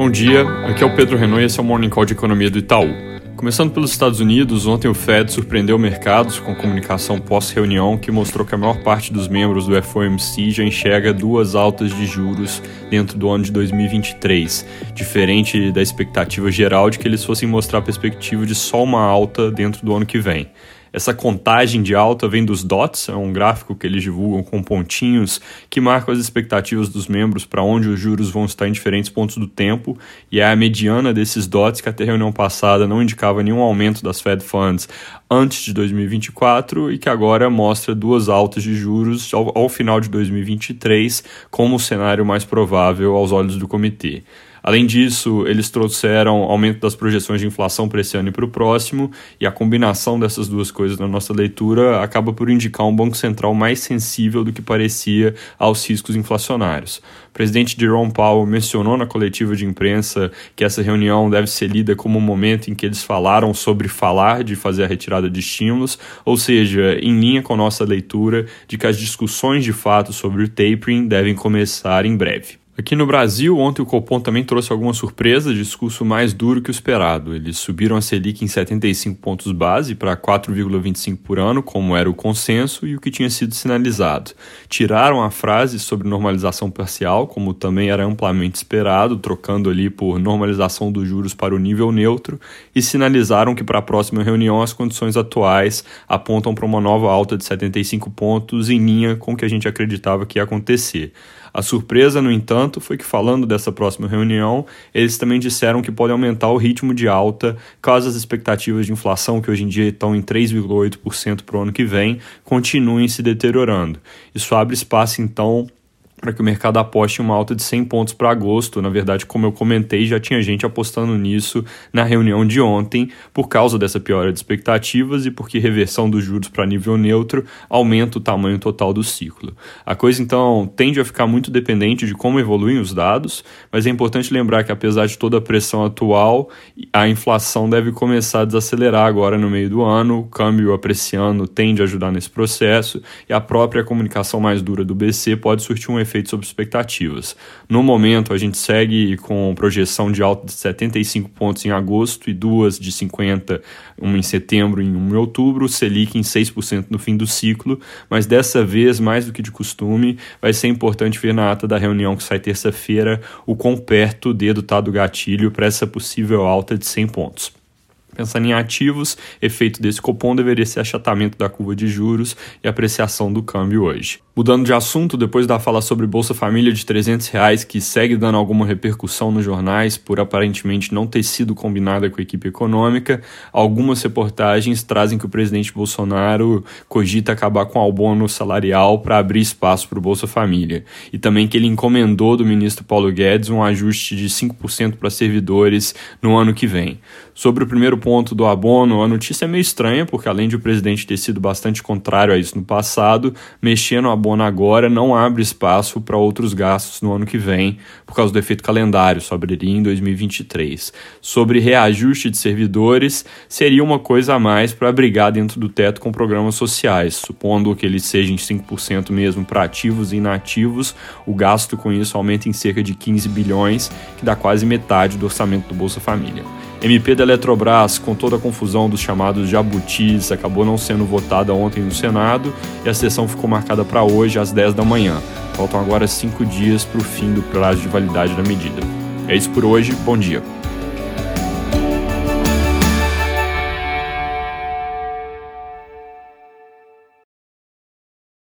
Bom dia, aqui é o Pedro Renault e esse é o Morning Call de Economia do Itaú. Começando pelos Estados Unidos, ontem o Fed surpreendeu mercados com comunicação pós-reunião que mostrou que a maior parte dos membros do FOMC já enxerga duas altas de juros dentro do ano de 2023, diferente da expectativa geral de que eles fossem mostrar a perspectiva de só uma alta dentro do ano que vem. Essa contagem de alta vem dos dots, é um gráfico que eles divulgam com pontinhos que marcam as expectativas dos membros para onde os juros vão estar em diferentes pontos do tempo, e é a mediana desses dots que até a reunião passada não indicava nenhum aumento das Fed Funds antes de 2024 e que agora mostra duas altas de juros ao, ao final de 2023 como o cenário mais provável aos olhos do comitê. Além disso, eles trouxeram aumento das projeções de inflação para esse ano e para o próximo, e a combinação dessas duas coisas na nossa leitura acaba por indicar um Banco Central mais sensível do que parecia aos riscos inflacionários. O presidente Jerome Powell mencionou na coletiva de imprensa que essa reunião deve ser lida como um momento em que eles falaram sobre falar de fazer a retirada de estímulos, ou seja, em linha com a nossa leitura de que as discussões de fato sobre o tapering devem começar em breve. Aqui no Brasil, ontem o Copom também trouxe alguma surpresa, discurso mais duro que o esperado. Eles subiram a Selic em 75 pontos base para 4,25 por ano, como era o consenso e o que tinha sido sinalizado. Tiraram a frase sobre normalização parcial, como também era amplamente esperado, trocando ali por normalização dos juros para o nível neutro, e sinalizaram que para a próxima reunião as condições atuais apontam para uma nova alta de 75 pontos em linha com o que a gente acreditava que ia acontecer. A surpresa, no entanto, foi que, falando dessa próxima reunião, eles também disseram que podem aumentar o ritmo de alta caso as expectativas de inflação, que hoje em dia estão em 3,8% para o ano que vem, continuem se deteriorando. Isso abre espaço, então, para que o mercado aposte uma alta de 100 pontos para agosto. Na verdade, como eu comentei, já tinha gente apostando nisso na reunião de ontem, por causa dessa piora de expectativas e porque reversão dos juros para nível neutro aumenta o tamanho total do ciclo. A coisa então tende a ficar muito dependente de como evoluem os dados, mas é importante lembrar que apesar de toda a pressão atual, a inflação deve começar a desacelerar agora no meio do ano, o câmbio apreciando tende a ajudar nesse processo e a própria comunicação mais dura do BC pode surtir um efeito efeito sobre expectativas. No momento, a gente segue com projeção de alta de 75 pontos em agosto e duas de 50, uma em setembro e uma em outubro, Selic em 6% no fim do ciclo, mas dessa vez, mais do que de costume, vai ser importante ver na ata da reunião que sai terça-feira o quão perto o dedo está do gatilho para essa possível alta de 100 pontos. Pensando em ativos, efeito desse cupom deveria ser achatamento da curva de juros e apreciação do câmbio hoje. Mudando de assunto, depois da fala sobre Bolsa Família de 300 reais, que segue dando alguma repercussão nos jornais por aparentemente não ter sido combinada com a equipe econômica, algumas reportagens trazem que o presidente Bolsonaro cogita acabar com o abono salarial para abrir espaço para o Bolsa Família. E também que ele encomendou do ministro Paulo Guedes um ajuste de 5% para servidores no ano que vem. Sobre o primeiro ponto do abono, a notícia é meio estranha, porque além de o presidente ter sido bastante contrário a isso no passado, mexer no abono agora não abre espaço para outros gastos no ano que vem, por causa do efeito calendário, só abriria em 2023. Sobre reajuste de servidores, seria uma coisa a mais para abrigar dentro do teto com programas sociais, supondo que eles sejam 5% mesmo para ativos e inativos, o gasto com isso aumenta em cerca de 15 bilhões, que dá quase metade do orçamento do Bolsa Família. MP da Eletrobras, com toda a confusão dos chamados jabutis, acabou não sendo votada ontem no Senado e a sessão ficou marcada para hoje às 10 da manhã. Faltam agora cinco dias para o fim do prazo de validade da medida. É isso por hoje, bom dia.